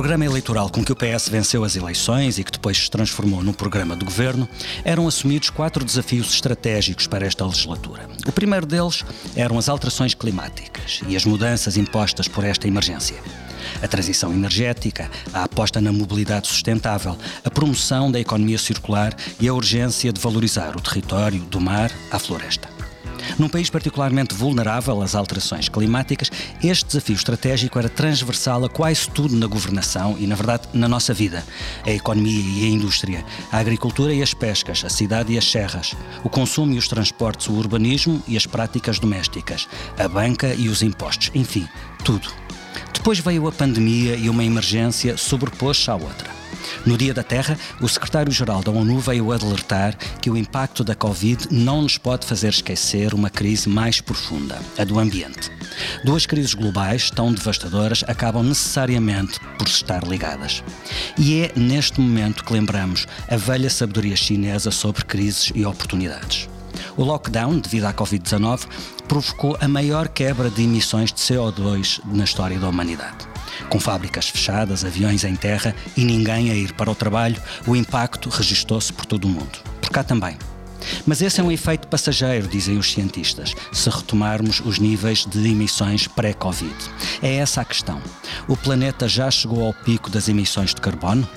programa eleitoral com que o PS venceu as eleições e que depois se transformou no programa do governo eram assumidos quatro desafios estratégicos para esta legislatura. O primeiro deles eram as alterações climáticas e as mudanças impostas por esta emergência. A transição energética, a aposta na mobilidade sustentável, a promoção da economia circular e a urgência de valorizar o território do mar à floresta. Num país particularmente vulnerável às alterações climáticas, este desafio estratégico era transversal a quase tudo na governação e, na verdade, na nossa vida. A economia e a indústria, a agricultura e as pescas, a cidade e as serras, o consumo e os transportes, o urbanismo e as práticas domésticas, a banca e os impostos, enfim, tudo. Depois veio a pandemia e uma emergência sobrepôs-se à outra. No Dia da Terra, o secretário-geral da ONU veio alertar que o impacto da Covid não nos pode fazer esquecer uma crise mais profunda, a do ambiente. Duas crises globais tão devastadoras acabam necessariamente por estar ligadas. E é neste momento que lembramos a velha sabedoria chinesa sobre crises e oportunidades. O lockdown, devido à Covid-19, provocou a maior quebra de emissões de CO2 na história da humanidade. Com fábricas fechadas, aviões em terra e ninguém a ir para o trabalho, o impacto registou-se por todo o mundo. Por cá também. Mas esse é um efeito passageiro, dizem os cientistas, se retomarmos os níveis de emissões pré-Covid. É essa a questão. O planeta já chegou ao pico das emissões de carbono?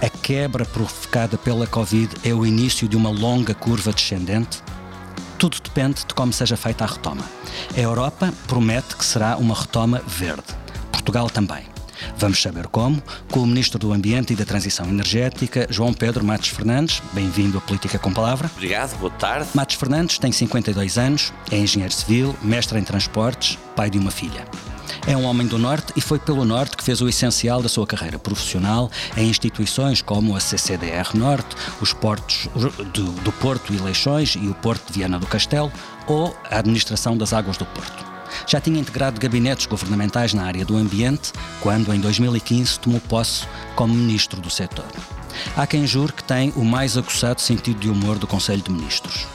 A quebra provocada pela Covid é o início de uma longa curva descendente? Tudo depende de como seja feita a retoma. A Europa promete que será uma retoma verde. Portugal também. Vamos saber como, com o Ministro do Ambiente e da Transição Energética, João Pedro Matos Fernandes. Bem-vindo à Política com Palavra. Obrigado, boa tarde. Matos Fernandes tem 52 anos, é engenheiro civil, mestre em transportes, pai de uma filha. É um homem do Norte e foi pelo Norte que fez o essencial da sua carreira profissional em instituições como a CCDR Norte, os portos do, do Porto e Leixões e o Porto de Viana do Castelo ou a Administração das Águas do Porto. Já tinha integrado gabinetes governamentais na área do ambiente quando, em 2015, tomou posse como ministro do setor. Há quem jure que tem o mais aguçado sentido de humor do Conselho de Ministros.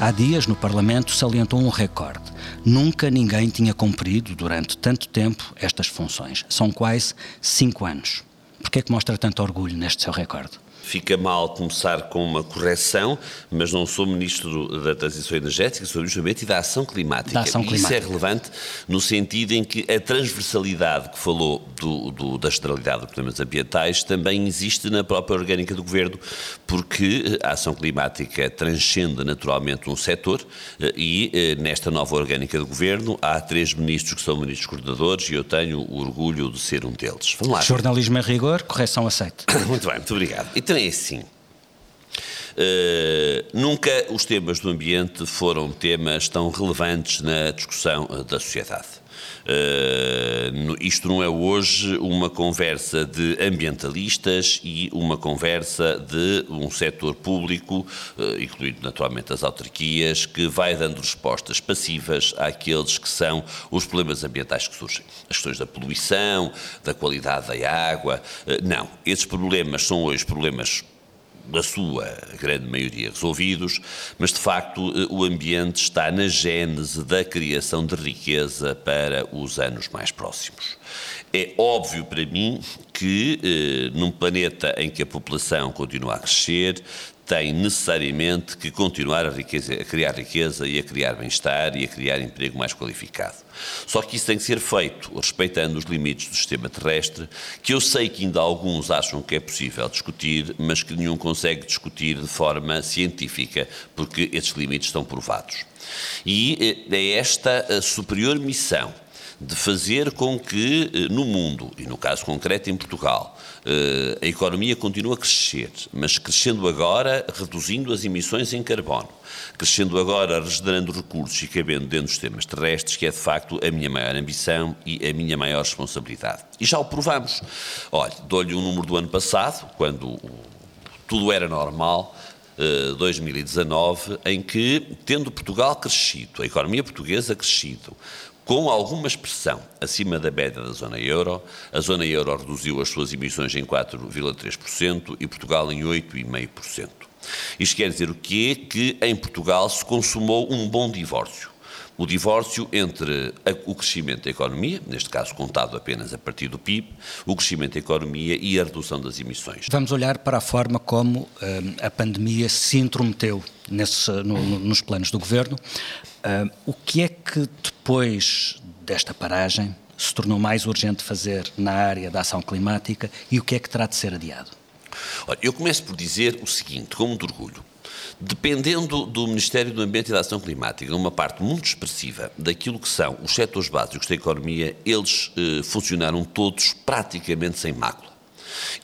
Há dias, no Parlamento, salientou um recorde. Nunca ninguém tinha cumprido, durante tanto tempo, estas funções. São quase cinco anos. Por que é que mostra tanto orgulho neste seu recorde? Fica mal começar com uma correção, mas não sou Ministro da Transição Energética, sou justamente e da Ação Climática. Da ação climática. Isso é relevante no sentido em que a transversalidade que falou do, do, da generalidade dos problemas ambientais também existe na própria orgânica do Governo, porque a ação climática transcende naturalmente um setor eh, e eh, nesta nova orgânica do Governo há três ministros que são ministros coordenadores e eu tenho o orgulho de ser um deles. Vamos lá. Jornalismo a rigor, correção aceite. Muito bem, muito obrigado. Então é assim. Uh, nunca os temas do ambiente foram temas tão relevantes na discussão da sociedade. Uh, isto não é hoje uma conversa de ambientalistas e uma conversa de um setor público, uh, incluindo naturalmente as autarquias, que vai dando respostas passivas àqueles que são os problemas ambientais que surgem. As questões da poluição, da qualidade da água. Uh, não, esses problemas são hoje problemas da sua grande maioria resolvidos, mas de facto eh, o ambiente está na gênese da criação de riqueza para os anos mais próximos. É óbvio para mim que, eh, num planeta em que a população continua a crescer, tem necessariamente que continuar a, riqueza, a criar riqueza e a criar bem-estar e a criar emprego mais qualificado. Só que isso tem que ser feito respeitando os limites do sistema terrestre, que eu sei que ainda alguns acham que é possível discutir, mas que nenhum consegue discutir de forma científica, porque esses limites estão provados. E eh, é esta a superior missão de fazer com que eh, no mundo, e no caso concreto em Portugal, eh, a economia continue a crescer, mas crescendo agora, reduzindo as emissões em carbono, crescendo agora, regenerando recursos e cabendo dentro dos sistemas terrestres, que é de facto a minha maior ambição e a minha maior responsabilidade. E já o provamos. Olha, dou-lhe o um número do ano passado, quando tudo era normal, 2019, eh, em que, tendo Portugal crescido, a economia portuguesa crescido, com alguma expressão acima da média da zona euro, a zona euro reduziu as suas emissões em 4,3% e Portugal em 8,5%. Isto quer dizer o quê? Que em Portugal se consumou um bom divórcio. o divórcio entre o crescimento da economia, neste caso contado apenas a partir do PIB, o crescimento da economia e a redução das emissões. Vamos olhar para a forma como uh, a pandemia se intrometeu nesse, no, no, nos planos do governo. Uh, o que é que depois desta paragem se tornou mais urgente fazer na área da ação climática e o que é que terá de ser adiado? Olha, eu começo por dizer o seguinte, com muito orgulho. Dependendo do Ministério do Ambiente e da Ação Climática, uma parte muito expressiva daquilo que são os setores básicos da economia, eles eh, funcionaram todos praticamente sem mácula.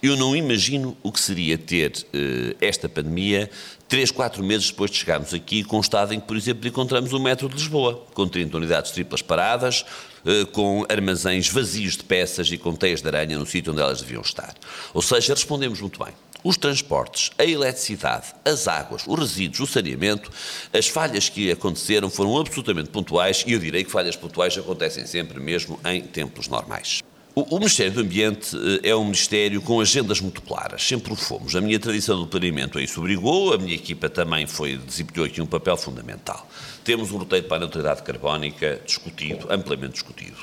Eu não imagino o que seria ter eh, esta pandemia três, quatro meses depois de chegarmos aqui, com o estado em que, por exemplo, encontramos o metro de Lisboa, com 30 unidades triplas paradas, eh, com armazéns vazios de peças e com teias de aranha no sítio onde elas deviam estar. Ou seja, respondemos muito bem os transportes, a eletricidade, as águas, os resíduos, o saneamento, as falhas que aconteceram foram absolutamente pontuais e eu direi que falhas pontuais acontecem sempre mesmo em tempos normais. O, Ministério do Ambiente eh, é um Ministério com agendas muito claras, sempre o fomos. A minha tradição do planeamento a isso obrigou, a minha equipa também foi, desempenhou aqui um papel fundamental. Temos um roteiro para a neutralidade carbónica discutido, amplamente discutido.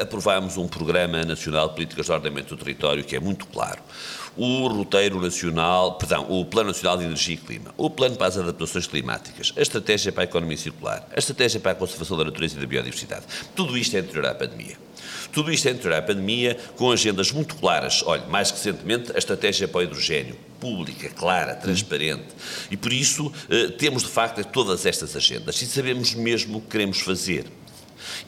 Aprovámos um Programa Nacional de Políticas de Ordenamento do Território que é muito claro o roteiro nacional, perdão, o Plano Nacional de Energia e Clima, o Plano para as Adaptações Climáticas, a Estratégia para a Economia Circular, a Estratégia para a Conservação da Natureza e da Biodiversidade. Tudo isto é anterior à pandemia. Tudo isto anterior à pandemia, com agendas muito claras. Olha, mais recentemente, a Estratégia para o Hidrogênio, pública, clara, transparente. E por isso eh, temos, de facto, todas estas agendas e sabemos mesmo o que queremos fazer.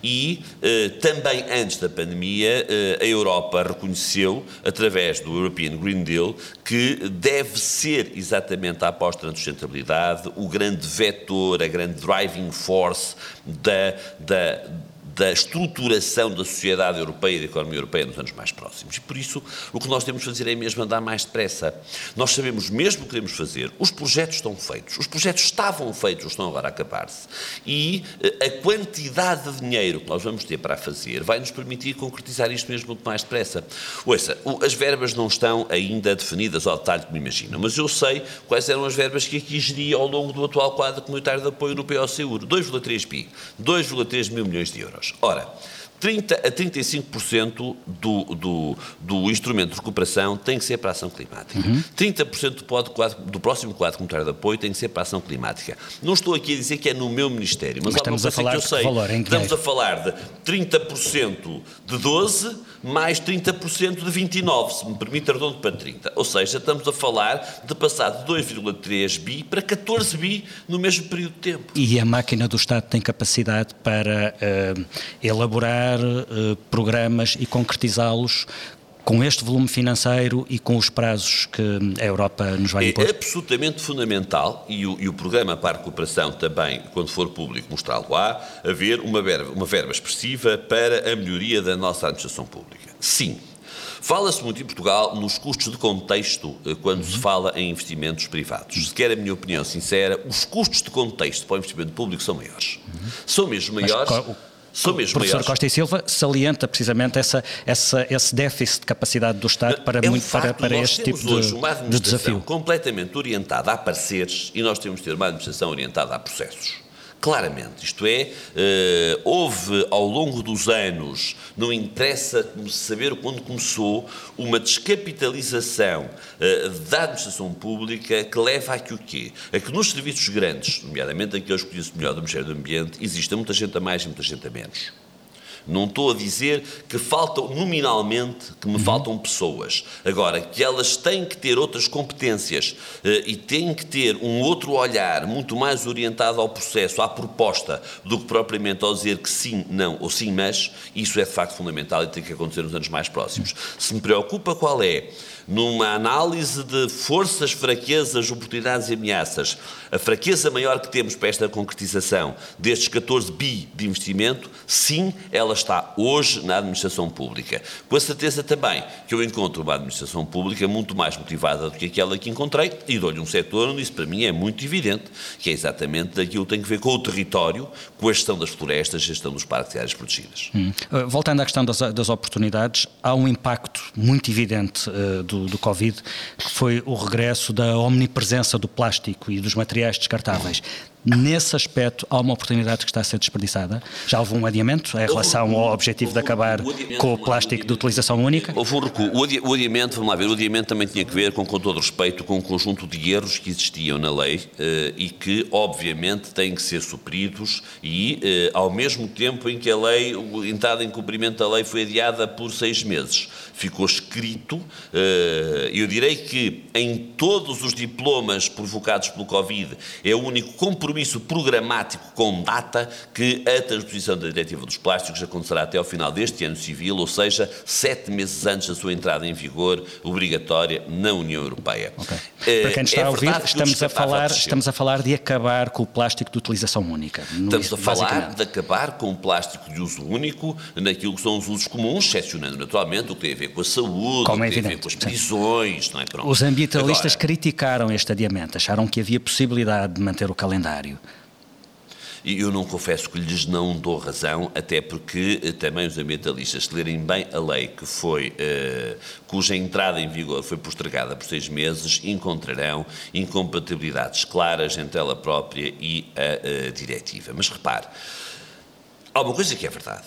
E eh, também antes da pandemia, eh, a Europa reconheceu, através do European Green Deal, que deve ser exatamente a aposta na sustentabilidade o grande vetor, a grande driving force da, da da estruturação da sociedade europeia e da economia europeia nos anos mais próximos. E por isso o que nós temos de fazer é mesmo andar mais depressa. Nós sabemos mesmo o que queremos fazer, os projetos estão feitos, os projetos estavam feitos, estão agora a acabar-se. E eh, a quantidade de dinheiro que nós vamos ter para fazer vai nos permitir concretizar isto mesmo muito mais depressa. Ouça, as verbas não estão ainda definidas ao detalhe como imaginam, mas eu sei quais eram as verbas que aqui geria ao longo do atual quadro comunitário de apoio no POCUR. 2,3 bi, 2,3 mil milhões de euros euros. Ora, 30 a 35% do, do, do instrumento de recuperação tem que ser para a ação climática. Uhum. 30% do, quadro, do próximo quadro comunitário de apoio tem que ser para a ação climática. Não estou aqui a dizer que é no meu Ministério, mas, mas estamos a falar que eu sei. Valor, estamos a falar de 30% de 12 mais 30% de 29, se me permite arredondo para 30. Ou seja, estamos a falar de passar de 2,3 bi para 14 bi no mesmo período de tempo. E a máquina do Estado tem capacidade para uh, elaborar uh, programas e concretizá-los com este volume financeiro e com os prazos que a Europa nos vai impor? É absolutamente fundamental, e o, e o programa para a recuperação também, quando for público, mostrá-lo-á, haver uma verba, uma verba expressiva para a melhoria da nossa administração pública. Sim, Fala-se muito em Portugal nos custos de contexto eh, quando uhum. se fala em investimentos privados. Se quer a minha opinião sincera, os custos de contexto para o investimento público são maiores. Uhum. São mesmo maiores. Mas, são mesmo o professor maiores. Costa e Silva salienta precisamente essa, essa, esse déficit de capacidade do Estado para, é muito, para, para este tipo de, hoje uma de desafio. completamente orientada a pareceres e nós temos de ter uma administração orientada a processos. Claramente, isto é, uh, houve ao longo dos anos, não interessa saber quando começou, uma descapitalização uh, da administração pública que leva a que o quê? A que nos serviços grandes, nomeadamente aqueles que conheço melhor do Ministério do Ambiente, exista muita gente a mais e muita gente a menos. Não estou a dizer que faltam, nominalmente, que me uhum. faltam pessoas. Agora, que elas têm que ter outras competências uh, e têm que ter um outro olhar muito mais orientado ao processo, à proposta, do que propriamente ao dizer que sim, não ou sim, mas, isso é de facto fundamental e tem que acontecer nos anos mais próximos. Se me preocupa qual é numa análise de forças, fraquezas, oportunidades e ameaças, a fraqueza maior que temos para esta concretização destes 14 bi de investimento, sim, ela está hoje na administração pública. Com a certeza também que eu encontro uma administração pública muito mais motivada do que aquela que encontrei e dou-lhe um setor onde isso para mim é muito evidente, que é exatamente daquilo que tem a ver com o território, com a gestão das florestas, gestão dos parques e áreas protegidas. Hum. Uh, voltando à questão das, das, oportunidades, há um impacto muito evidente uh, do do, Covid, que foi o regresso da omnipresença do plástico e dos materiais descartáveis. Nesse aspecto há uma oportunidade que está a ser desperdiçada? Já houve um adiamento em relação ao objetivo de acabar com o plástico de utilização única? Houve um recuo. O adiamento, vamos lá ver, o adiamento também tinha que ver com, com todo respeito, com um conjunto de erros que existiam na lei eh, e que, obviamente, têm que ser supridos e, eh, ao mesmo tempo em que a lei, a entrada em cumprimento da lei foi adiada por seis meses, ficou escrito, eh, eu direi que em todos os diplomas provocados pelo Covid é o único compromisso programático com data que a transposição da Diretiva dos Plásticos acontecerá até ao final deste ano civil, ou seja, sete meses antes da sua entrada em vigor obrigatória na União Europeia. Okay. Para quem está é a ouvir, estamos a, falar, estamos a falar de acabar com o plástico de utilização única. Estamos a falar de acabar com o plástico de uso único naquilo que são os usos comuns, excepcionando naturalmente o que tem a ver com a saúde, Como o que é tem a ver com as prisões, não é? Pronto. Os ambientalistas Agora, criticaram este adiamento, acharam que havia possibilidade de manter o calendário. E eu não confesso que lhes não dou razão, até porque eh, também os ambientalistas, se lerem bem a lei que foi, uh, cuja entrada em vigor foi postergada por seis meses, encontrarão incompatibilidades claras entre ela própria e a, a diretiva. Mas repare, há uma coisa que é verdade.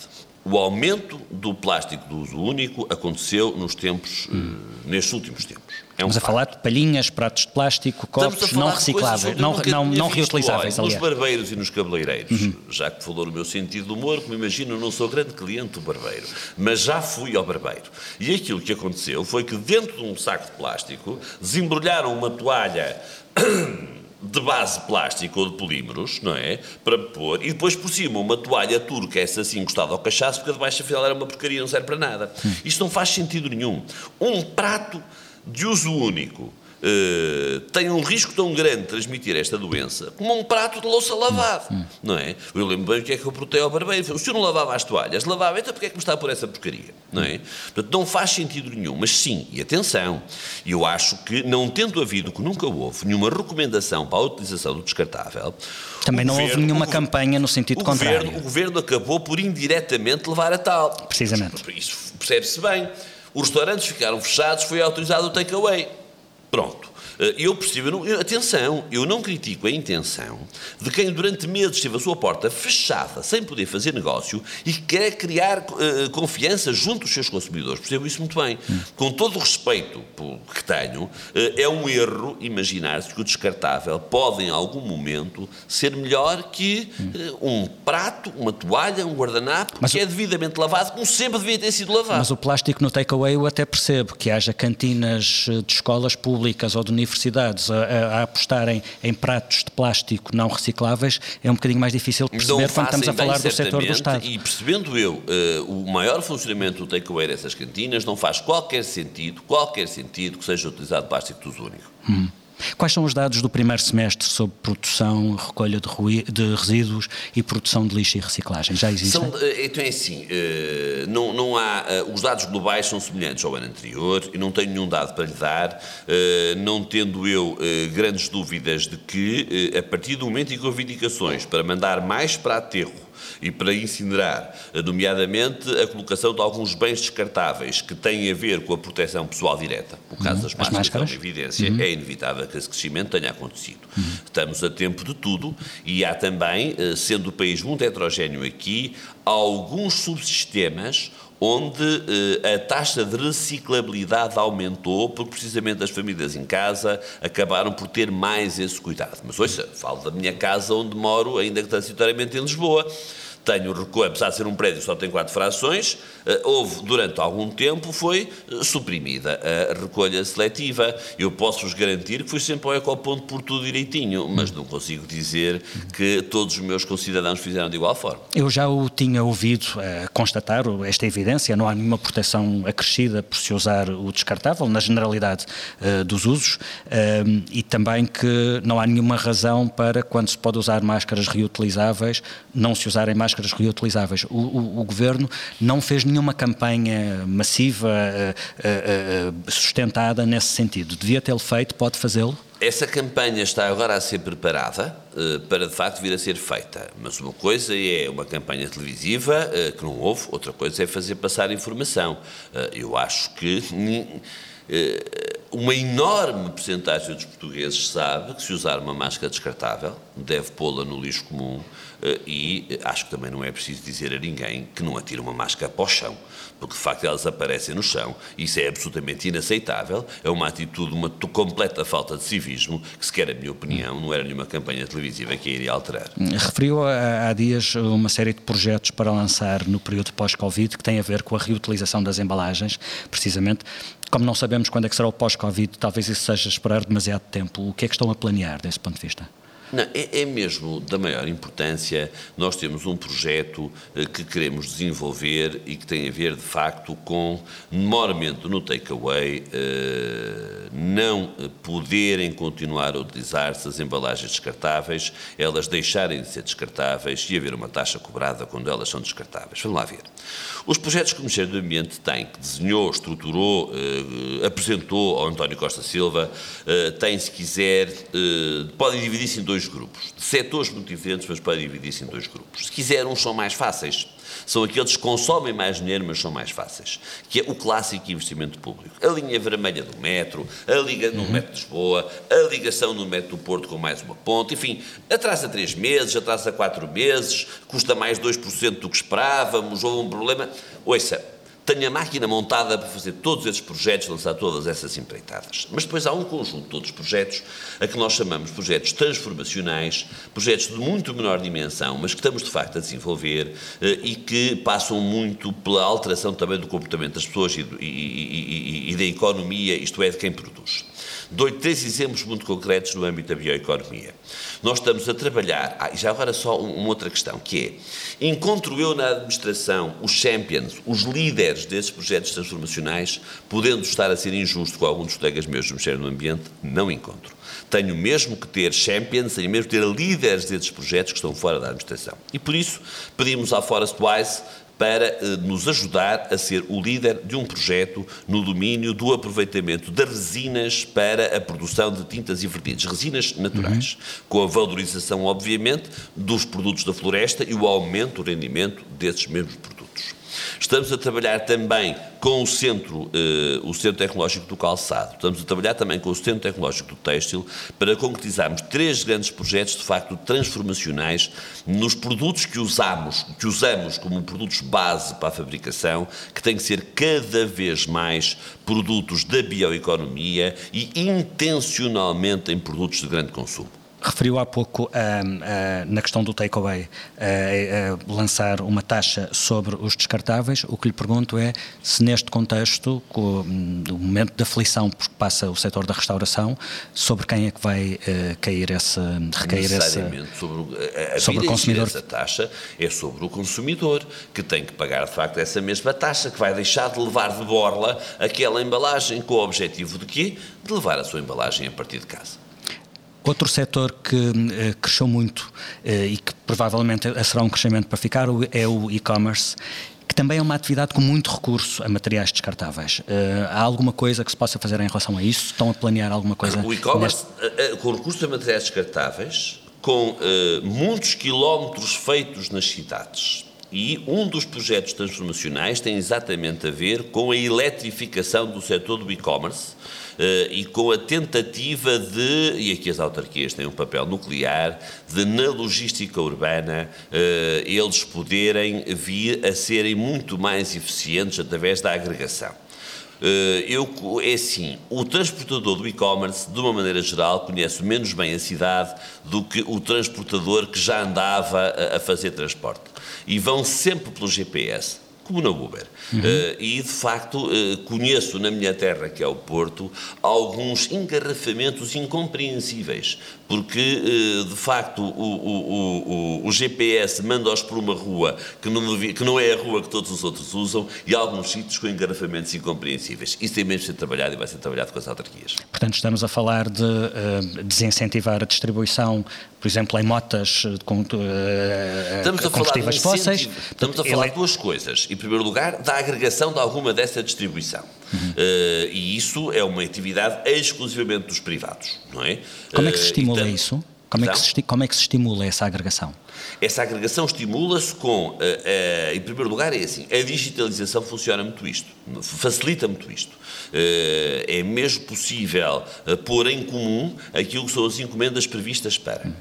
O aumento do plástico de uso único aconteceu nos tempos, hum. nestes últimos tempos. É um Estamos fato. a falar de palhinhas, pratos de plástico, copos não recicláveis, não, não, não reutilizáveis. Nos barbeiros e nos cabeleireiros, uhum. já que falou no meu sentido de humor, como imagino, não sou grande cliente do barbeiro, mas já fui ao barbeiro. E aquilo que aconteceu foi que dentro de um saco de plástico desembrulharam uma toalha de base plástica ou de polímeros, não é? Para pôr, e depois por cima uma toalha turca, essa assim encostada ao cachaço, porque a de baixo afinal era uma porcaria, não serve para nada. Isto não faz sentido nenhum. Um prato de uso único uh, tem um risco tão grande de transmitir esta doença como um prato de louça lavado, hum, hum. não é? Eu lembro bem o que é que eu protei ao barbeiro. O senhor não lavava as toalhas? Lavava, então porque é que me está por essa porcaria, não é? Portanto, não faz sentido nenhum. Mas sim, e atenção, eu acho que não tendo havido, que nunca houve, nenhuma recomendação para a utilização do descartável, também não governo, houve nenhuma o, campanha no sentido o contrário. Governo, o governo acabou por indiretamente levar a tal. Precisamente. Isso percebe-se bem. Os restaurantes ficaram fechados, foi autorizado o takeaway. Pronto. Eh, eu percebo, eu não, atenção, eu não critico a intenção de quem durante meses teve a sua porta fechada, sem poder fazer negócio e quer criar uh, confiança junto dos seus consumidores. Percebo isso muito bem. Hum. Com todo o respeito que tenho, uh, é um erro imaginar-se que o descartável pode, em algum momento, ser melhor que uh, um prato, uma toalha, um guardanapo, mas que o... é devidamente lavado, como sempre devia ter sido lavado. Mas o plástico no takeaway eu até percebo que haja cantinas de escolas públicas ou de universidades universidades a, a, apostarem em pratos de plástico não recicláveis, é um bocadinho mais difícil perceber quando estamos a falar do setor do Estado. E percebendo eu uh, o maior funcionamento do takeaway dessas cantinas, não faz qualquer sentido, qualquer sentido que seja utilizado plástico de uso único. Hum. Quais são os dados do primeiro semestre sobre produção, recolha de, de resíduos e produção de lixo e reciclagem? Já existem? São, eh, então é assim, eh, não, não há, eh, os dados globais são semelhantes ao ano anterior e não tenho nenhum dado para lhe dar, não tendo eu grandes dúvidas de que, a partir do momento em que houve indicações para mandar mais para aterro e para incinerar, nomeadamente a colocação de alguns bens descartáveis que têm a ver com a proteção pessoal direta. O caso uhum. das máscaras, máscaras é uma evidência, uhum. é inevitável que esse crescimento tenha acontecido. Uhum. Estamos a tempo de tudo e há também, eh, sendo o país muito heterogéneo aqui, alguns subsistemas onde eh, a taxa de reciclabilidade aumentou, porque precisamente as famílias em casa acabaram por ter mais esse cuidado. Mas ouça, falo da minha casa onde moro, ainda que transitoriamente em Lisboa tenho recuo, apesar de ser um prédio só tem quatro frações, eh, houve, durante algum tempo, foi eh, suprimida a recolha seletiva. Eu posso-vos garantir que fui sempre ao ecoponto por tudo direitinho, mas não consigo dizer que todos os meus concidadãos fizeram de igual forma. Eu já o tinha ouvido uh, constatar esta evidência, não há nenhuma proteção acrescida por se usar o descartável, na generalidade uh, dos usos, uh, e também que não há nenhuma razão para, quando se pode usar máscaras reutilizáveis, não se usarem máscaras máscaras reutilizáveis. O, o, o governo não fez nenhuma campanha massiva, uh, uh, sustentada nesse sentido. Devia tê-lo feito, pode fazê-lo? Essa campanha está agora a ser preparada para de facto vir a ser feita. Mas uma coisa é uma campanha televisiva, que não houve, outra coisa é fazer passar informação. Eu acho que uma enorme porcentagem dos portugueses sabe que se usar uma máscara descartável, deve pô-la no lixo comum eh, e acho que também não é preciso dizer a ninguém que não atire uma máscara para o chão, porque de facto elas aparecem no chão, isso é absolutamente inaceitável, é uma atitude, uma completa falta de civismo, que sequer a minha opinião não era nenhuma campanha televisiva que a iria alterar. Referiu há dias uma série de projetos para lançar no período pós-Covid que tem a ver com a reutilização das embalagens, precisamente. Como não sabemos quando é que será o pós-Covid, talvez isso seja esperar demasiado tempo. O que é que estão a planear desse ponto de vista? Não, é, é, mesmo da maior importância. Nós temos um projeto eh, que queremos desenvolver e que tem a ver, de facto, com, normalmente no takeaway, eh, não poderem continuar a utilizar-se as embalagens descartáveis, elas deixarem de ser descartáveis e haver uma taxa cobrada quando elas são descartáveis. Vamos lá ver. Os projetos que o Ministério do Ambiente tem, que desenhou, estruturou, eh, apresentou ao António Costa Silva, tem, se quiser, podem dividir-se em dois grupos, de setores muito diferentes, mas podem dividir-se em dois grupos. Se quiser, uns são mais fáceis são aqueles que consomem mais dinheiro, mas são mais fáceis, que é o clássico investimento público. A linha vermelha do metro, a liga no uhum. metro de Lisboa, a ligação no metro do Porto com mais uma ponte, enfim, atrasa três meses, atrasa quatro meses, custa mais 2% do que esperávamos, houve um problema. Ouça, tenho a máquina montada para fazer todos esses projetos, lançar todas essas empreitadas. Mas depois há um conjunto de outros projetos, a que nós chamamos projetos transformacionais, projetos de muito menor dimensão, mas que estamos de facto a desenvolver eh, e que passam muito pela alteração também do comportamento das pessoas e, e, e, e da economia, isto é, de quem produz. Dou-lhe três exemplos muito concretos no âmbito da bioeconomia. Nós estamos a trabalhar, ah, e já agora só uma outra questão, que é, encontro eu na administração os champions, os líderes desses projetos transformacionais, podendo estar a ser injusto com alguns dos colegas meus do Ministério do Ambiente, não encontro. Tenho mesmo que ter champions, tenho mesmo que ter líderes desses projetos que estão fora da administração. E por isso pedimos à Forest Wise para eh, nos ajudar a ser o líder de um projeto no domínio do aproveitamento das resinas para a produção de tintas e verniz, resinas naturais, uhum. com a valorização, obviamente, dos produtos da floresta e o aumento do rendimento desses mesmos produtos. Estamos a trabalhar também com o Centro, eh, o Centro Tecnológico do Calçado, estamos a trabalhar também com o Centro Tecnológico do Têxtil para concretizarmos três grandes projetos de facto transformacionais nos produtos que usamos, que usamos como produtos base para a fabricação, que têm que ser cada vez mais produtos da bioeconomia e intencionalmente em produtos de grande consumo. Referiu há pouco, uh, uh, na questão do takeaway, uh, lançar uma taxa sobre os descartáveis. O que lhe pergunto é se, neste contexto, com, do momento de aflição que passa o setor da restauração, sobre quem é que vai cair essa, recair essa. Sobre, a, a sobre o consumidor. Essa taxa é sobre o consumidor, que tem que pagar, de facto, essa mesma taxa, que vai deixar de levar de borla aquela embalagem, com o objetivo de quê? De levar a sua embalagem a partir de casa. Outro setor que uh, cresceu muito uh, e que provavelmente será um crescimento para ficar é o e-commerce que também é uma atividade com muito recurso a materiais descartáveis. Uh, há alguma coisa que se possa fazer em relação a isso? Estão a planear alguma coisa? O e-commerce, neste... com recurso a materiais descartáveis, com muitos quilómetros feitos nas cidades. E um dos projetos transformacionais tem exatamente a ver com a eletrificação do setor do e-commerce, eh, e com a tentativa de, e aqui as autarquias têm um papel nuclear, de na logística urbana eh, eles poderem vir a serem muito mais eficientes através da agregação. Eh, eu, é assim, o transportador do e-commerce, de uma maneira geral, conhece menos bem a cidade do que o transportador que já andava a fazer transporte. E vão sempre pelo GPS como na Uber. Uhum. Uh, e, de facto, uh, conheço na minha terra, que é o Porto, alguns engarrafamentos incompreensíveis, porque, uh, de facto, o, o, o, o GPS manda-os por uma rua que não, que não é a rua que todos os outros usam e alguns sítios com engarrafamentos incompreensíveis. Isso tem mesmo de ser trabalhado e vai ser trabalhado com as autarquias. Portanto, estamos a falar de desincentivar a distribuição, por exemplo, em motas com estamos a combustíveis fósseis. Estamos a falar de duas coisas. E primeiro lugar, da agregação de alguma dessa distribuição. Uhum. Uh, e isso é uma atividade exclusivamente dos privados, não é? Como é que se eh, estimula uh, isso? Como é, que se, como é que se estimula essa agregação? Essa agregação estimula-se com, uh, uh, em primeiro lugar, é assim, a digitalização funciona muito isto, facilita muito isto. Uh, é mesmo possível pôr em comum aquilo que são as encomendas previstas para.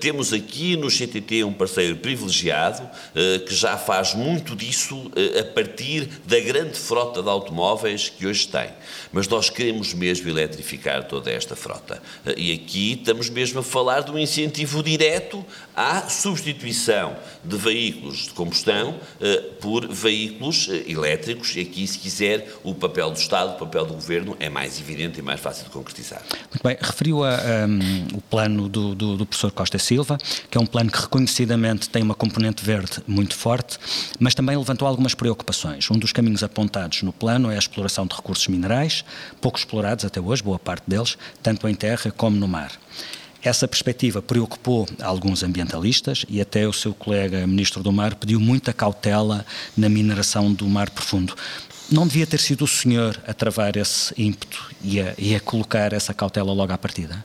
temos aqui no CTT um parceiro privilegiado que já faz muito disso a partir da grande frota de automóveis que hoje tem. Mas nós queremos mesmo eletrificar toda esta frota. e aqui estamos mesmo a falar de um incentivo direto à substituição de veículos de combustão eh, por veículos eh, elétricos, e aqui, se quiser, o papel do Estado, o papel do Governo é mais evidente e mais fácil de concretizar. Muito bem, referiu a, um, o plano do, do, do, professor Costa Silva, que é um plano que reconhecidamente tem uma componente verde muito forte, mas também levantou algumas preocupações. Um dos caminhos apontados no plano é a exploração de recursos minerais, pouco explorados até hoje, boa parte deles, tanto em terra como no mar. Essa perspectiva preocupou alguns ambientalistas e até o seu colega Ministro do Mar pediu muita cautela na mineração do mar profundo. Não devia ter sido o senhor a travar esse ímpeto e a, e a colocar essa cautela logo à partida?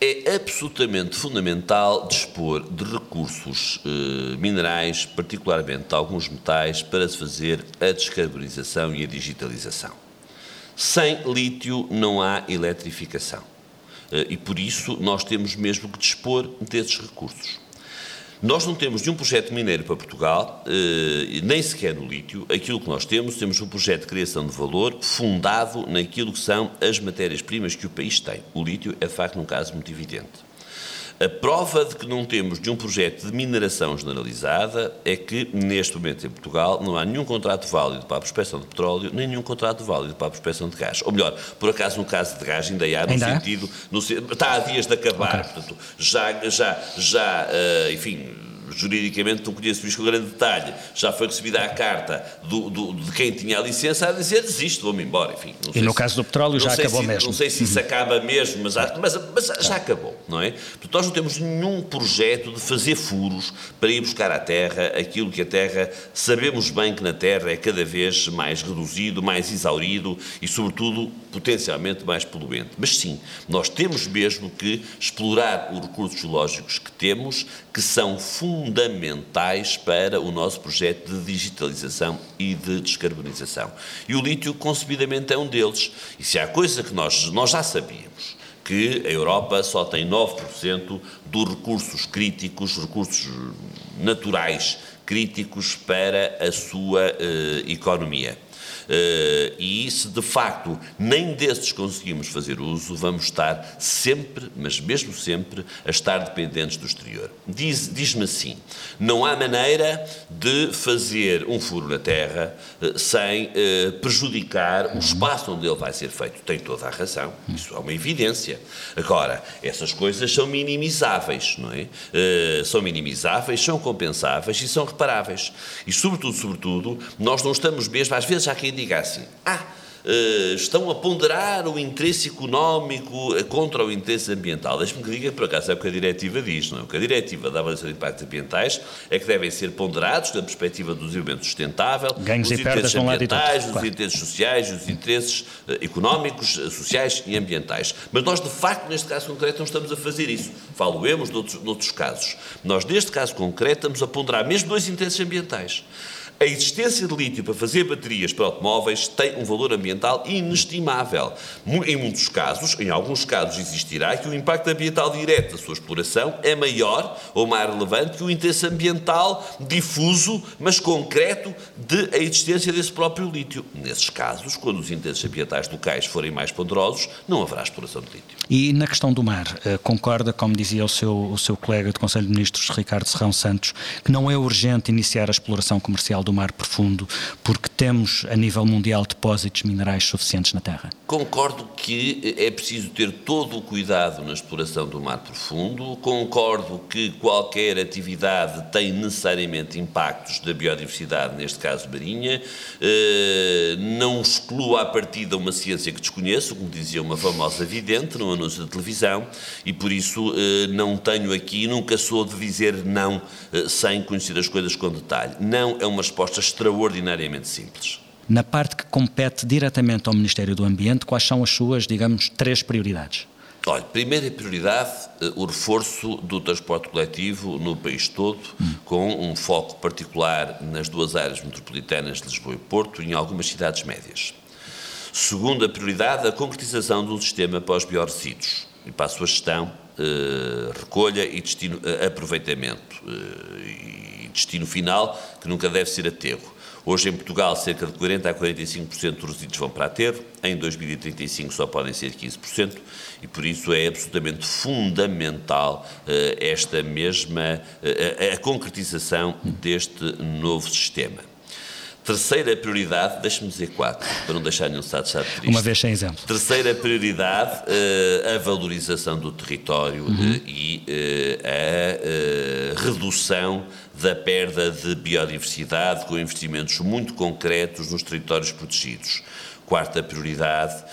É absolutamente fundamental dispor de recursos eh, minerais, particularmente alguns metais, para se fazer a descarbonização e a digitalização. Sem lítio não há eletrificação. Eh, e por isso nós temos mesmo que dispor desses recursos. Nós não temos nenhum projeto mineiro para Portugal, eh, nem sequer no lítio. Aquilo que nós temos, temos um projeto de criação de valor fundado naquilo que são as matérias-primas que o país tem. O lítio é, de facto, um caso muito evidente. A prova de que não temos de um projeto de mineração generalizada é que, neste momento em Portugal, não há nenhum contrato válido para a prospecção de petróleo, nem nenhum contrato válido para a prospecção de gás. Ou melhor, por acaso, no caso de gás, ainda há, no ainda sentido. No, está a dias de acabar, okay. portanto, já, já, já, uh, enfim juridicamente não conheço isto com grande detalhe, já foi recebida a carta do, do, de quem tinha a licença a dizer desisto, vou-me embora, enfim. e no se, caso do petróleo já acabou se, mesmo. Não sei se isso acaba mesmo, mas, mas, mas já acabou, não é? Portanto, nós não temos nenhum projeto de fazer furos para ir buscar à Terra aquilo que a Terra, sabemos bem que na Terra é cada vez mais reduzido, mais exaurido e, sobretudo, potencialmente mais poluente. Mas sim, nós temos mesmo que explorar os recursos geológicos que temos, que são fundamentais para o nosso projeto de digitalização e de descarbonização. E o lítio, concebidamente, é um deles. E se há coisa que nós, nós já sabíamos, que a Europa só tem 9% dos recursos críticos, recursos naturais críticos para a sua uh, economia. Uh, e se de facto nem desses conseguimos fazer uso, vamos estar sempre, mas mesmo sempre, a estar dependentes do exterior. Diz-me diz assim: não há maneira de fazer um furo na terra uh, sem uh, prejudicar o espaço onde ele vai ser feito. Tem toda a razão, isso é uma evidência. Agora, essas coisas são minimizáveis, não é? são minimizáveis, são compensáveis e são reparáveis. E, sobretudo, sobretudo, nós não estamos mesmo, às vezes há quem diga assim: ah, Uh, estão a ponderar o interesse económico contra o interesse ambiental. Deixe-me que diga, por acaso, é o que a diretiva diz, não é? O que a diretiva da avaliação de impactos ambientais é que devem ser ponderados na perspectiva do desenvolvimento sustentável, Ganhos os interesses ambientais, os claro. interesses sociais, os interesses uh, económicos, sociais e ambientais. Mas nós, de facto, neste caso concreto, não estamos a fazer isso. Falo-emos de outros, de outros casos. Nós, neste caso concreto, estamos a ponderar mesmo dois interesses ambientais. A existência de lítio para fazer baterias para automóveis tem um valor ambiental inestimável. Em muitos casos, em alguns casos, existirá que o impacto ambiental direto da sua exploração é maior ou mais relevante que o interesse ambiental difuso, mas concreto, de a existência desse próprio lítio. Nesses casos, quando os interesses ambientais locais forem mais poderosos, não haverá exploração de lítio. E na questão do mar, eh, concorda, como dizia o seu, o seu colega do Conselho de Ministros, Ricardo Serrão Santos, que não é urgente iniciar a exploração comercial do mar profundo, porque temos a nível mundial depósitos minerais suficientes na Terra? Concordo que é preciso ter todo o cuidado na exploração do mar profundo, concordo que qualquer atividade tem necessariamente impactos da biodiversidade, neste caso marinha, eh, não excluo à partida uma ciência que desconheço, como dizia uma famosa vidente no anúncio da televisão, e por isso eh, não tenho aqui, nunca sou de dizer não eh, sem conhecer as coisas com detalhe. Não é uma resposta extraordinariamente simples. Na parte que compete diretamente ao Ministério do Ambiente, quais são as suas, digamos, três prioridades? Olha, primeira prioridade, eh, o reforço do transporte coletivo no país todo, hum. com um foco particular nas duas áreas metropolitanas de Lisboa e Porto e em algumas cidades médias. Segunda prioridade, a concretização um sistema para os e para a sua gestão, eh, recolha e destino, eh, aproveitamento eh, e destino final, que nunca deve ser aterro. Hoje em Portugal, cerca de 40% a 45% dos resíduos vão para aterro, em 2035 só podem ser 15%, e por isso é absolutamente fundamental uh, esta mesma, uh, a concretização deste novo sistema. Terceira prioridade, deixe-me dizer quatro, para não deixar nenhum Estado de triste. Uma vez sem exemplo. Terceira prioridade, uh, a valorização do território uhum. uh, e uh, a redução da perda de biodiversidade com investimentos muito concretos nos territórios protegidos. Quarta prioridade,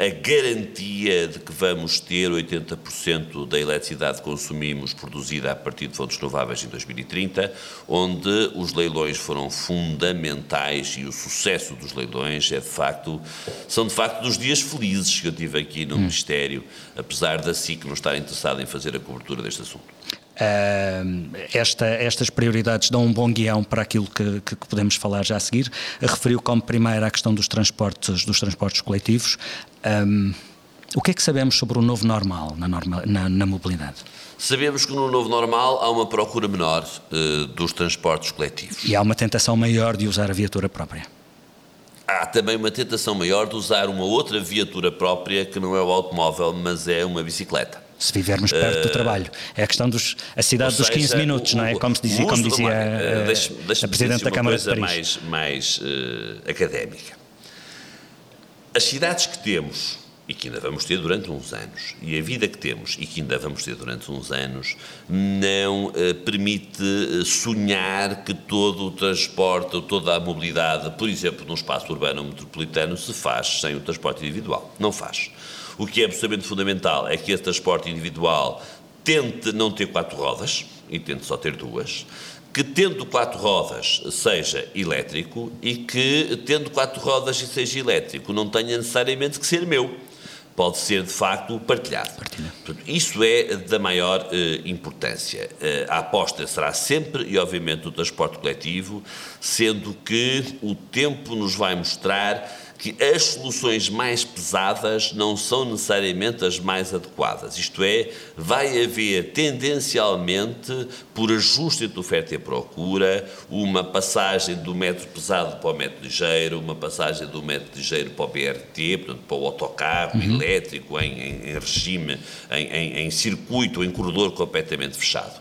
a garantia de que vamos ter 80% da eletricidade que consumimos produzida a partir de fontes renováveis em 2030, onde os leilões foram fundamentais e o sucesso dos leilões é de facto, são de facto dos dias felizes que eu tive aqui no hum. Ministério, apesar da SIC não estar interessada em fazer a cobertura deste assunto. Esta, estas prioridades dão um bom guião para aquilo que, que, podemos falar já a seguir. Referiu como primeira a questão dos transportes, dos transportes coletivos. Um, o que é que sabemos sobre o novo normal na, norma, na, na mobilidade? Sabemos que no novo normal há uma procura menor uh, dos transportes coletivos. E há uma tentação maior de usar a viatura própria. Há também uma tentação maior de usar uma outra viatura própria que não é o automóvel, mas é uma bicicleta se vivermos perto uh, do eh, trabalho. É a questão dos a cidade seja, dos 15 minutos, o, não é? Como, se dizia, como dizia uh, deixe, deixe a Presidente da Câmara de Paris. mais, mais uh, académica. As cidades que temos e que ainda vamos ter durante uns anos, e a vida que temos e que ainda vamos ter durante uns anos, não uh, permite sonhar que todo o transporte, toda a mobilidade, por exemplo, num espaço urbano metropolitano, se faz sem o transporte individual. Não faz. O que é absolutamente fundamental é que esse transporte individual tente não ter quatro rodas e tente só ter duas, que tendo quatro rodas seja elétrico e que tendo quatro rodas e seja elétrico não tenha necessariamente que ser meu. Pode ser, de facto, partilhado. Portanto, isso é da maior eh, importância. Eh, a aposta será sempre, e obviamente, o transporte coletivo, sendo que o tempo nos vai mostrar que as soluções mais pesadas não são necessariamente as mais adequadas. Isto é, vai haver tendencialmente, por ajuste entre oferta e procura, uma passagem do metro pesado para o metro ligeiro, uma passagem do metro ligeiro para o BRT, portanto, para o autocarro uhum. elétrico em, em, em regime, em, em, em circuito, em corredor completamente fechado.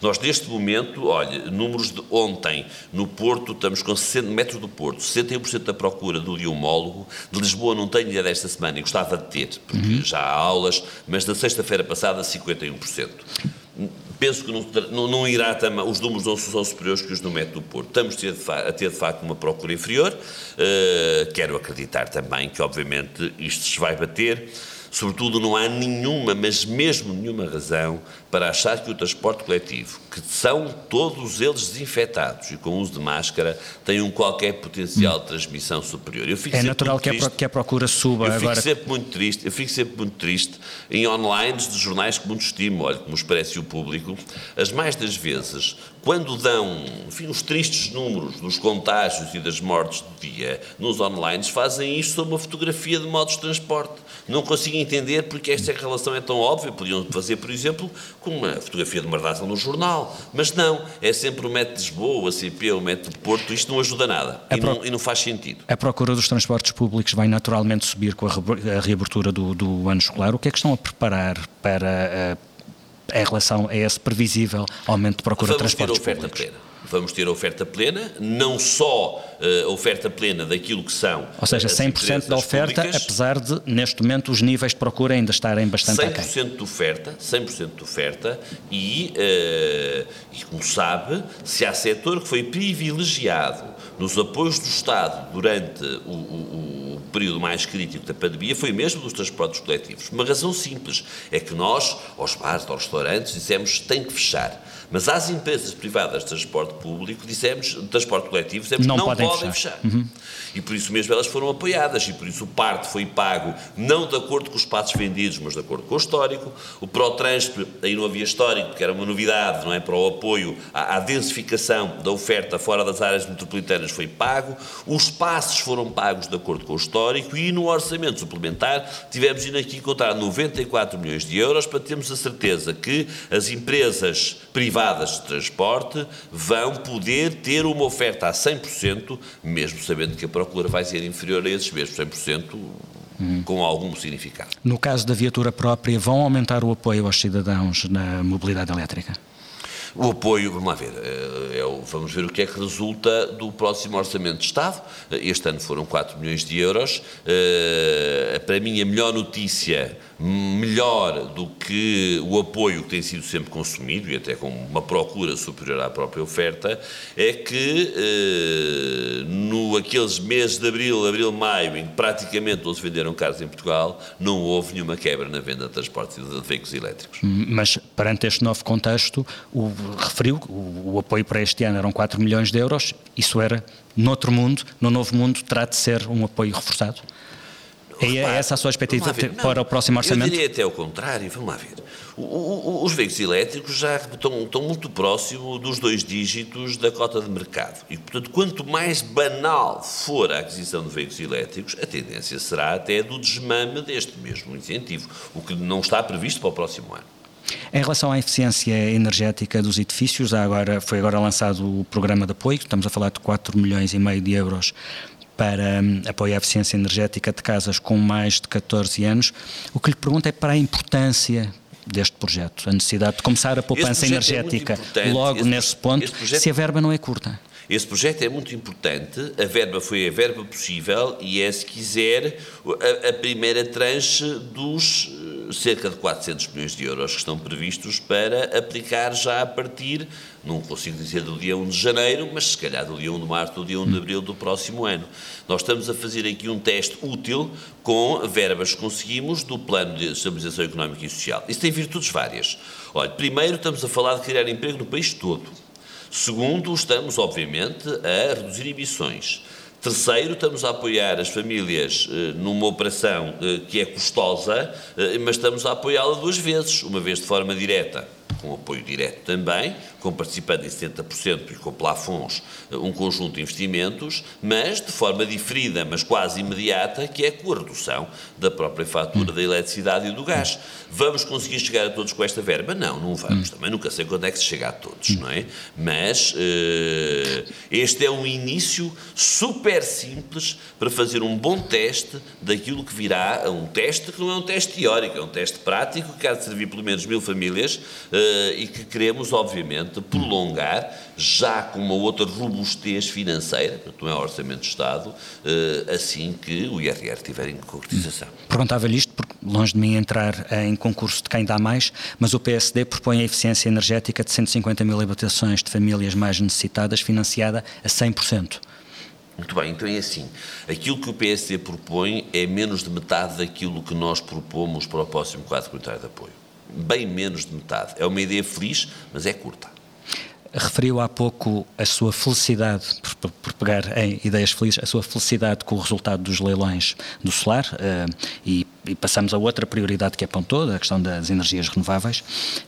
Nós, neste momento, olha, números de ontem, no Porto, estamos com 60 metros do Porto, 61% da procura do de homólogo. De Lisboa não tenho dia desta semana e gostava de ter, porque uhum. já há aulas, mas da sexta-feira passada, 51% penso que não, não, não irá também, os números não são superiores que os do método do Porto. Estamos a ter, de, a ter, de facto uma procura inferior. Uh, quero acreditar também que, obviamente, isto se vai bater. Sobretudo, não há nenhuma, mas mesmo nenhuma razão para achar que o transporte coletivo, que são todos eles desinfetados e com uso de máscara, tem um qualquer potencial de transmissão superior. é natural que, triste, a, que a procura suba eu agora. Fico sempre muito triste, eu fico sempre muito triste em online de jornais que muito estimo, olha, como nos parece o público, as mais das vezes, quando dão, enfim, os tristes números dos contágios e das mortes do dia nos online, fazem isto sob uma fotografia de modos de transporte. Não consigo entender porque esta relação é tão óbvia. Podiam fazer, por exemplo, com uma fotografia de uma redação no jornal. Mas não, é sempre o método de Lisboa, o CP, o método de Porto. Isto não ajuda nada e, pro... não, e, não, faz sentido. A procura dos transportes públicos vai naturalmente subir com a reabertura do, do ano escolar. O que é que estão a preparar para... Uh, em relação a esse previsível aumento de procura Vamos de transportes públicos? Plena. Vamos ter a oferta plena, não só uh, a oferta plena daquilo que são. Ou seja, 100% da oferta, públicas, apesar de, neste momento, os níveis de procura ainda estarem bastante 100% aquém. 100% de oferta, 100% de oferta, e, uh, e, como sabe, se há setor que foi privilegiado nos apoios do Estado durante o, o período mais crítico da pandemia foi mesmo dos transportes coletivos. Uma razão simples é que nós, aos bares, aos restaurantes, dissemos tem que fechar. Mas às empresas privadas de transporte público, dissemos, de transporte coletivo, dissemos não que não podem, podem fechar. fechar. Uhum. E por isso mesmo elas foram apoiadas, e por isso o parte foi pago não de acordo com os passos vendidos, mas de acordo com o histórico. O ProTransfer, aí não havia histórico, porque era uma novidade, não é? Para o apoio à, à densificação da oferta fora das áreas metropolitanas foi pago. Os passos foram pagos de acordo com o histórico e no orçamento suplementar tivemos indo aqui contar 94 milhões de euros para termos a certeza que as empresas privadas de transporte vão poder ter uma oferta a 100%, mesmo sabendo que a procura vai ser inferior a esses mesmos 100%, uhum. com algum significado. No caso da viatura própria, vão aumentar o apoio aos cidadãos na mobilidade elétrica? O apoio, vamos lá ver, é, é, vamos ver o que é que resulta do próximo Orçamento de Estado. Este ano foram 4 milhões de euros. Eh, para mim, a melhor notícia melhor do que o apoio que tem sido sempre consumido, e até com uma procura superior à própria oferta, é que eh, no aqueles meses de abril, abril, maio, em que praticamente todos venderam carros em Portugal, não houve nenhuma quebra na venda de transportes de veículos elétricos. Mas perante este novo contexto, o, referiu o, o apoio para este ano eram 4 milhões de euros, isso era, noutro mundo, no novo mundo, terá de ser um apoio reforçado? É essa a sua expectativa para o próximo orçamento? Eu diria até o contrário, vamos lá ver. O, o, os veículos elétricos já estão, estão, muito próximo dos dois dígitos da cota de mercado. E, portanto, quanto mais banal for a aquisição de veículos elétricos, a tendência será até do desmame deste mesmo incentivo, o que não está previsto para o próximo ano. Em relação à eficiência energética dos edifícios, agora, foi agora lançado o programa de apoio, estamos a falar de 4 milhões e meio de euros para um, apoio à eficiência energética de casas com mais de 14 anos. O que lhe pergunto é para a importância deste projeto, a necessidade de começar a poupança é energética é logo esse, nesse ponto, se a verba não é curta. Esse projeto é muito importante, a verba foi a verba possível e é, se quiser, a, a primeira tranche dos eh, cerca de 400 milhões de euros que estão previstos para aplicar já a partir não consigo dizer do dia 1 de janeiro, mas se calhar do dia 1 de março, do dia 1 de abril do próximo ano. Nós estamos a fazer aqui um teste útil com verbas que conseguimos do Plano de Estabilização Económica e Social. Isso tem virtudes várias. Olha, primeiro estamos a falar de criar emprego no país todo. Segundo, estamos, obviamente, a reduzir emissões. Terceiro, estamos a apoiar as famílias eh, numa operação eh, que é custosa, eh, mas estamos a apoiá-la duas vezes, uma vez de forma direta com apoio direto também, com participando em 70% e com plafons um conjunto de investimentos, mas de forma diferida, mas quase imediata, que é com a redução da própria fatura da eletricidade e do gás. Vamos conseguir chegar a todos com esta verba? Não, não vamos. Também nunca sei quando é que se chega a todos, não é? Mas uh, este é um início super simples para fazer um bom teste daquilo que virá, um teste que não é um teste teórico, é um teste prático que há de servir pelo menos mil famílias uh, e que queremos, obviamente, prolongar, já com uma outra robustez financeira, portanto, não é orçamento de Estado, uh, assim que o IRR tiver em concretização. Perguntava-lhe isto, porque longe de mim entrar em concurso de quem dá mais, mas o PSD propõe a eficiência energética de 150 mil habitações de famílias mais necessitadas, financiada a 100%. Muito bem, então é assim. Aquilo que o PSD propõe é menos de metade daquilo que nós propomos para o próximo quadro comunitário de apoio bem menos de metade. É uma ideia feliz, mas é curta. Referiu há pouco a sua felicidade, por, por, pegar em ideias felizes, a sua felicidade com o resultado dos leilões do solar uh, e e passamos a outra prioridade que apontou, a questão das energias renováveis.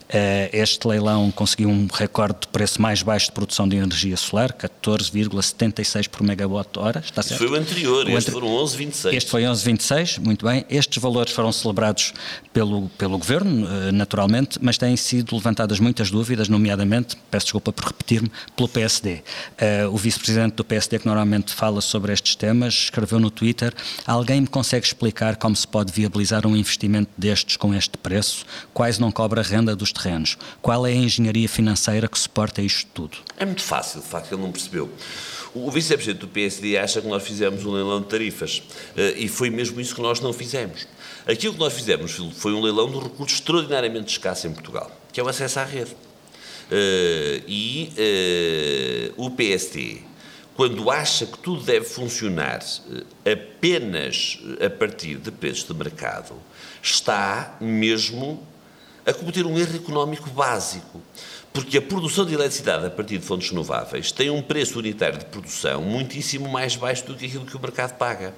Eh, este leilão conseguiu um recorde de preço mais baixo de produção de energia solar, 14,76 por megawatt-hora, está certo? Foi o anterior, o este foram 11,26. Este foi 11,26, muito bem. Estes valores foram celebrados pelo, pelo Governo, eh, naturalmente, mas têm sido levantadas muitas dúvidas, nomeadamente, peço desculpa por repetir-me, pelo PSD. Eh, o vice-presidente do PSD, que normalmente fala sobre estes temas, escreveu no Twitter, alguém me consegue explicar como se pode vir viabilizar um investimento destes com este preço, quais não cobra renda dos terrenos? Qual é a engenharia financeira que suporta isto tudo? É muito fácil, de facto, ele não percebeu. O vice-presidente do PSD acha que nós fizemos um leilão de tarifas eh, e foi mesmo isso que nós não fizemos. Aquilo que nós fizemos foi um leilão de um recurso extraordinariamente escasso em Portugal, que é o acesso à rede. Eh, e eh, o PSD quando acha que tudo deve funcionar eh, apenas eh, a partir de preços de mercado, está mesmo a cometer um erro económico básico. Porque a produção de eletricidade a partir de fontes renováveis tem um preço unitário de produção muitíssimo mais baixo do que aquilo que o mercado paga.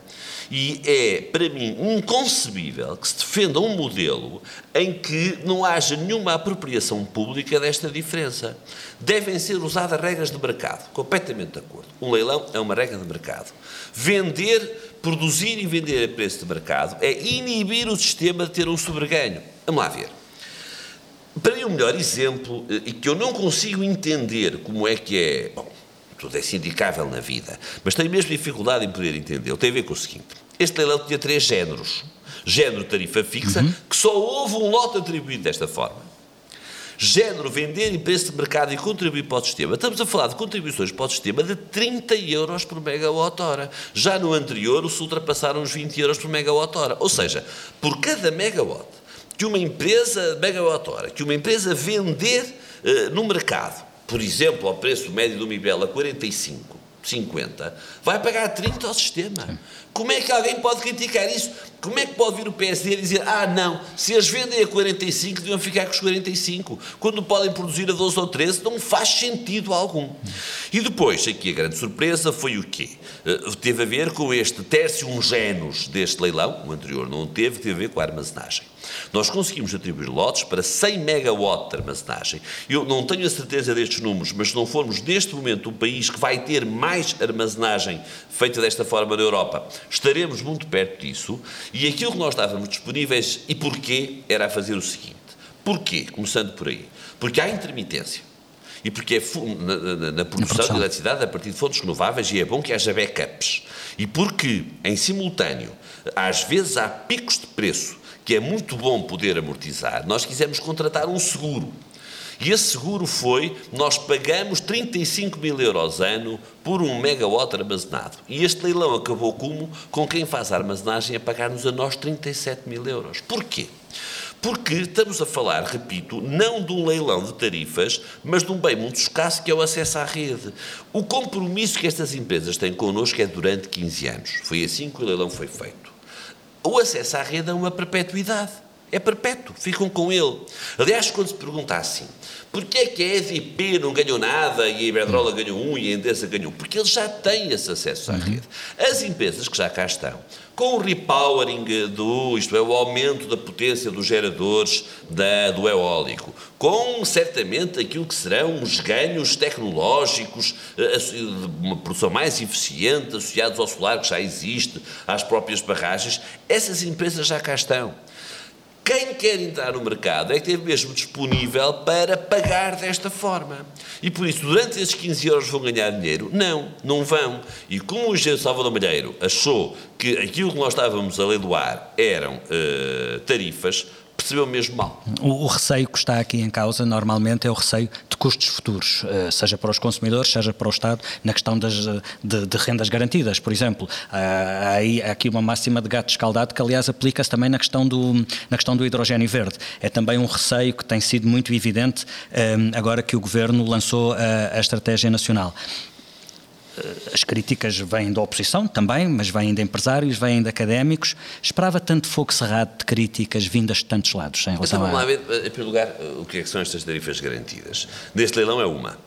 E é, para mim, inconcebível que se defenda um modelo em que não haja nenhuma apropriação pública desta diferença. Devem ser usadas regras de mercado, completamente de acordo. Um leilão é uma regra de mercado. Vender, produzir e vender a preço de mercado é inibir o sistema de ter um sobreganho. Vamos lá ver. Para mim, o melhor exemplo, eh, e que eu não consigo entender como é que é. Bom, tudo é sindicável na vida, mas tenho mesmo dificuldade em poder entender. Tem a ver com o seguinte: este leilão tinha três géneros. Género tarifa fixa, uhum. que só houve um lote atribuído desta forma. Género vender em preço de mercado e contribuir para o sistema. Estamos a falar de contribuições para o sistema de 30 euros por megawatt-hora. Já no anterior, se ultrapassaram os 20 euros por megawatt-hora. Ou seja, por cada megawatt que uma empresa megawatt-hora, que uma empresa vender uh, no mercado, por exemplo, ao preço médio do Mibel a 45, 50, vai pagar 30 ao sistema. Como é que alguém pode criticar isso? Como é que pode vir o PSD e dizer, ah, não, se as vendem a 45, deviam ficar com os 45, quando podem produzir a 12 ou 13, não faz sentido algum. E depois, aqui a grande surpresa foi o quê? Uh, teve a ver com este tercium genus deste leilão, o anterior não teve, teve a ver com a armazenagem. Nós conseguimos atribuir lotes para 100 megawatt de armazenagem. Eu não tenho a certeza destes números, mas se não formos neste momento o país que vai ter mais armazenagem feita desta forma na Europa, estaremos muito perto disso. E aquilo que nós estávamos disponíveis, e porquê, era a fazer o seguinte. Porquê? Começando por aí. Porque há intermitência. E porque é na, na, na, produção de eletricidade a partir de fontes renováveis e é bom que haja backups. E porque, em simultâneo, às vezes há picos de preço que é muito bom poder amortizar, nós quisemos contratar um seguro. E esse seguro foi, nós pagamos 35 mil euros ano por um megawatt armazenado. E este leilão acabou como? Com quem faz a armazenagem a pagar-nos a nós 37 mil euros. Porquê? Porque estamos a falar, repito, não de um leilão de tarifas, mas de um bem muito escasso que é o acesso à rede. O compromisso que estas empresas têm connosco é durante 15 anos. Foi assim que o leilão foi feito o acesso à rede é uma perpetuidade. É perpétuo, ficam com ele. Aliás, quando se pergunta assim, porquê é que a EDP não ganhou nada e a Iberdrola ganhou um e a Endesa ganhou? Porque eles já têm esse acesso à uhum. rede. As empresas que já cá estão, com o repowering do, isto é, o aumento da potência dos geradores da, do eólico, com certamente aquilo que serão os ganhos tecnológicos, eh, uma produção mais eficiente, associados ao solar que já existe, às próprias barragens, essas empresas já cá estão. Quem quer entrar no mercado é que teve mesmo disponível para pagar desta forma. E por isso, durante esses 15 euros vão ganhar dinheiro? Não, não vão. E como o engenheiro Salvador Malheiro achou que aquilo que nós estávamos a leiloar eram uh, tarifas, percebeu mesmo mal. O, o, receio que está aqui em causa, normalmente, é o receio de custos futuros, uh, seja para os consumidores, seja para o Estado, na questão das, de, de rendas garantidas. Por exemplo, uh, há, há aqui uma máxima de gato escaldado que, aliás, aplica-se também na questão, do, na questão do hidrogênio verde. É também um receio que tem sido muito evidente agora que o Governo lançou a, a Estratégia Nacional. Eh, as críticas vêm da oposição também, mas vêm de empresários, vêm de académicos. Esperava tanto fogo cerrado de críticas vindas de tantos lados em relação então, vamos lá ver, eh, em primeiro lugar, eh, o que, é que são estas tarifas garantidas? Neste leilão é uma.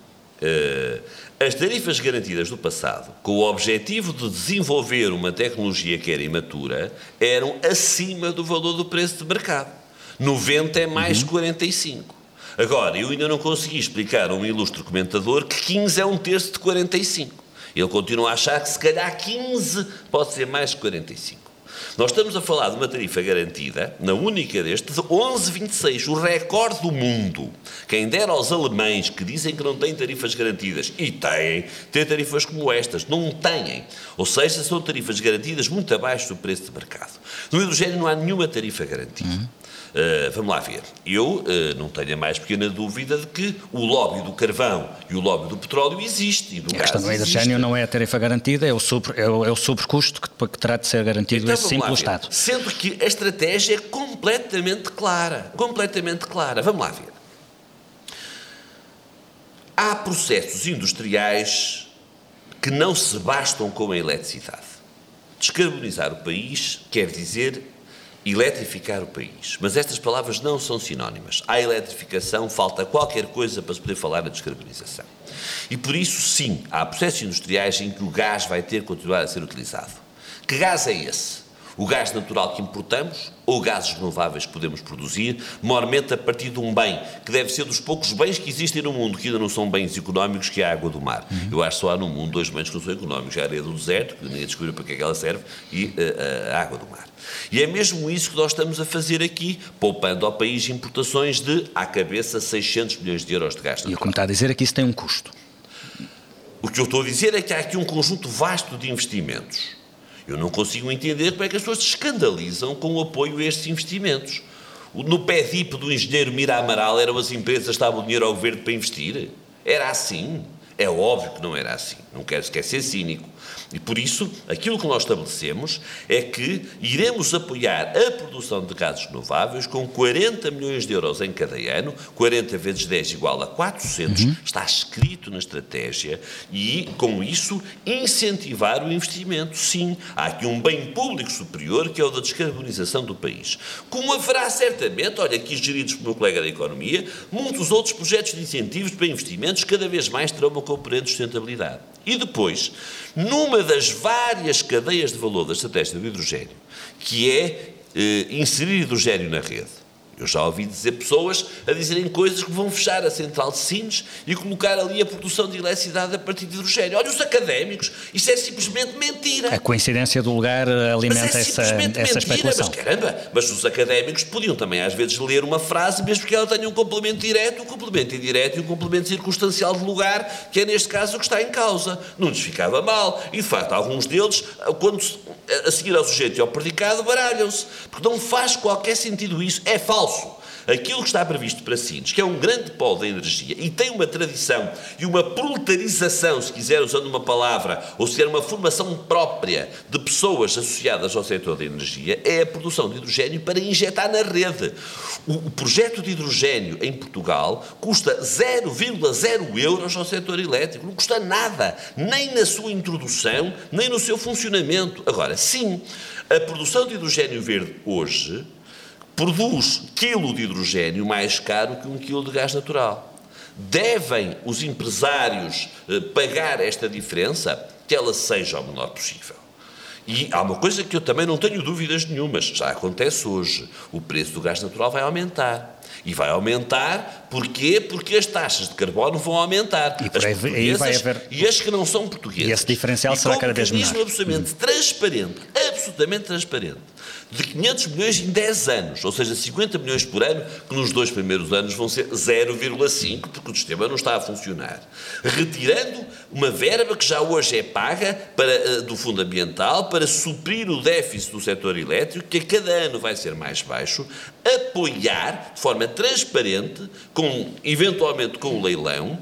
As tarifas garantidas do passado, com o objetivo de desenvolver uma tecnologia que era imatura, eram acima do valor do preço de mercado. 90 é mais uhum. 45. Agora, eu ainda não consegui explicar a um ilustre comentador que 15 é um terço de 45. Ele continua a achar que se calhar 15 pode ser mais que 45. Nós estamos a falar de uma tarifa garantida, na única deste, de 11,26, o recorde do mundo. Quem dera aos alemães que dizem que não têm tarifas garantidas, e têm, ter tarifas como estas, não têm. Ou seja, são tarifas garantidas muito abaixo do preço de mercado. No hidrogênio não há nenhuma tarifa garantida. Uhum. Uh, vamos lá ver. Eu uh, não tenho a mais pequena dúvida de que o lobby do carvão e o lobby do petróleo existe. E do a questão do hidrogênio não é a tarifa garantida, é o, sobre, é o, é o sobrecusto que, que terá de ser garantido então, sim pelo Estado. Sendo que a estratégia é completamente clara. Completamente clara. Vamos lá ver. Há processos industriais que não se bastam com a eletricidade. Descarbonizar o país quer dizer eletrificar o país. Mas estas palavras não são sinónimas. À eletrificação falta qualquer coisa para se poder falar na descarbonização. E por isso, sim, há processos industriais em que o gás vai ter que continuar a ser utilizado. Que gás é esse? O gás natural que importamos ou gases renováveis que podemos produzir, maiormente a partir de um bem que deve ser dos poucos bens que existem no mundo, que ainda não são bens económicos, que é a água do mar. Uhum. Eu acho que só há no mundo dois bens que não são económicos, a areia do deserto, que ninguém descobriu para que é que ela serve, e a, eh, a, a água do mar. E é mesmo isso que nós estamos a fazer aqui, poupando ao país importações de, à cabeça, 600 milhões de euros de gasto. E o que me está a dizer é que isso tem um custo. O que eu estou a dizer é que há aqui um conjunto vasto de investimentos eu não consigo entender como é que as pessoas se escandalizam com o apoio a estes investimentos. No pé dip do engenheiro Mira Amaral eram as empresas que estavam dinheiro ao governo para investir? Era assim? É óbvio que não era assim. Não quero sequer ser cínico. E por isso, aquilo que nós estabelecemos é que iremos apoiar a produção de gases renováveis com 40 milhões de euros em cada ano, 40 vezes 10 igual a 400, uhum. está escrito na estratégia, e com isso incentivar o investimento. Sim, há aqui um bem público superior que é o da descarbonização do país. Como haverá certamente, olha, aqui geridos pelo meu colega da Economia, muitos outros projetos de incentivos para investimentos cada vez mais terão uma componente de sustentabilidade. E depois, numa das várias cadeias de valor da estratégia do hidrogênio, que é eh, inserir hidrogênio na rede, eu já ouvi dizer pessoas a dizerem coisas que vão fechar a central de Sines e colocar ali a produção de eletricidade a partir de hidrogênio. Olha, os académicos, isso é simplesmente mentira. A coincidência do lugar alimenta é essa, essa mentira, especulação. Mas caramba, mas os académicos podiam também às vezes ler uma frase, mesmo que ela tenha um complemento direto, um complemento indireto e um complemento circunstancial de lugar, que é neste caso o que está em causa. Não lhes ficava mal. E de facto, alguns deles, quando a seguir ao sujeito e ao predicado, baralham-se. Porque não faz qualquer sentido isso. É falso falso. Aquilo que está previsto para Sines, que é um grande polo da energia e tem uma tradição e uma proletarização, se quiser, usando uma palavra, ou se quiser, uma formação própria de pessoas associadas ao setor da energia, é a produção de hidrogênio para injetar na rede. O, o projeto de hidrogênio em Portugal custa 0,0 euros ao setor elétrico. Não custa nada, nem na sua introdução, nem no seu funcionamento. Agora, sim, a produção de hidrogênio verde hoje produz quilo de hidrogênio mais caro que um quilo de gás natural. Devem os empresários eh, pagar esta diferença? Que ela seja o menor possível. E há uma coisa que eu também não tenho dúvidas nenhumas, já acontece hoje: o preço do gás natural vai aumentar. E vai aumentar, porquê? Porque as taxas de carbono vão aumentar. E, as aí, aí vai haver... e as que não são portuguesas. E esse diferencial e será cada vez menor. absolutamente uhum. transparente, absolutamente transparente, de 500 milhões em 10 anos, ou seja, 50 milhões por ano, que nos dois primeiros anos vão ser 0,5, porque o sistema não está a funcionar. Retirando uma verba que já hoje é paga para, eh, do Fundo Ambiental para suprir o déficit do setor elétrico, que a cada ano vai ser mais baixo, apoiar de forma transparente, com, eventualmente com o leilão,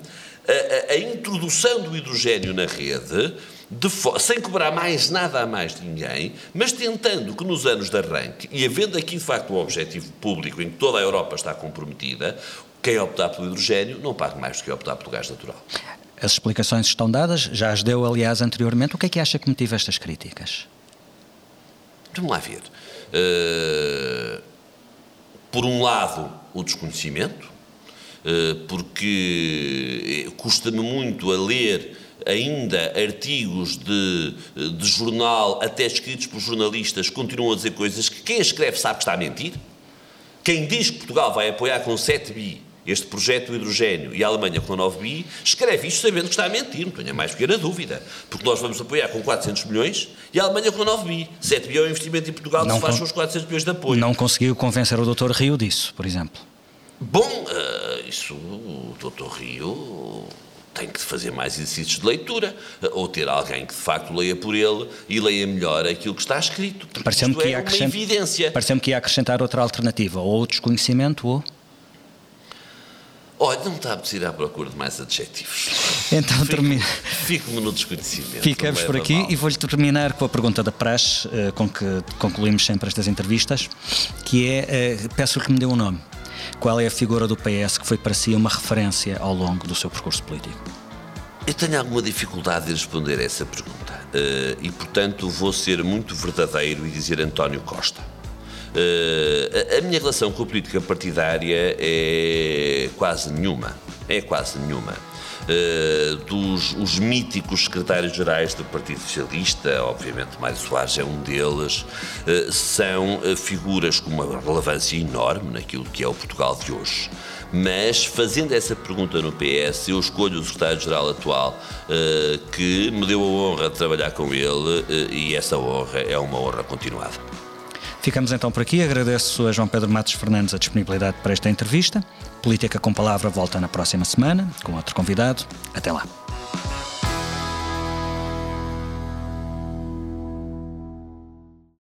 a, a, a introdução do hidrogênio na rede, sem cobrar mais nada a mais de ninguém, mas tentando que nos anos de arranque, e havendo aqui de facto um objetivo público em que toda a Europa está comprometida, quem optar pelo hidrogênio não pague mais do que optar pelo gás natural. As explicações estão dadas, já as deu, aliás, anteriormente. O que é que acha que motiva estas críticas? Vamos lá ver. Uh, por um lado, o desconhecimento, uh, porque custa-me muito a ler ainda artigos de, de jornal, até escritos por jornalistas, continuam a dizer coisas que quem escreve sabe que está a mentir. Quem diz que Portugal vai apoiar com 7 bi este projeto do hidrogênio e a Alemanha com 9 bi, escreve isto sabendo que está a mentir, não tenha mais pequena dúvida. Porque nós vamos apoiar com 400 milhões e a Alemanha com 9 bi. 7 bi é o investimento em Portugal que se faz com os 400 milhões de apoio. Não conseguiu convencer o Dr. Rio disso, por exemplo? Bom, uh, isso o Dr. Rio tem que fazer mais exercícios de leitura, ou ter alguém que de facto leia por ele e leia melhor aquilo que está escrito. Pareceu-me que, é. Pareceu-me que ia acrescentar outra alternativa, ou o desconhecimento, ou. Olha, não está a precisar à procura de mais adjetivos. Então termina. Fico-me no desconhecimento. Ficamos por aqui mal. e vou-lhe terminar com a pergunta da praxe, eh, com que concluímos sempre estas entrevistas, que é, eh, peço-lhe que me dê um nome. Qual é a figura do PS que foi para si uma referência ao longo do seu percurso político? Eu tenho alguma dificuldade em responder a essa pergunta uh, e, portanto, vou ser muito verdadeiro e dizer António Costa. Uh, a minha relação com a política partidária é quase nenhuma. É quase nenhuma. Uh, dos os míticos secretários-gerais do Partido Socialista, obviamente Mário Soares é um deles, uh, são figuras com uma relevância enorme naquilo que é o Portugal de hoje. Mas, fazendo essa pergunta no PS, eu escolho o secretário-geral atual uh, que me deu a honra de trabalhar com ele uh, e essa honra é uma honra continuada. Ficamos então por aqui. Agradeço a João Pedro Matos Fernandes a disponibilidade para esta entrevista. Política com Palavra volta na próxima semana com outro convidado. Até lá.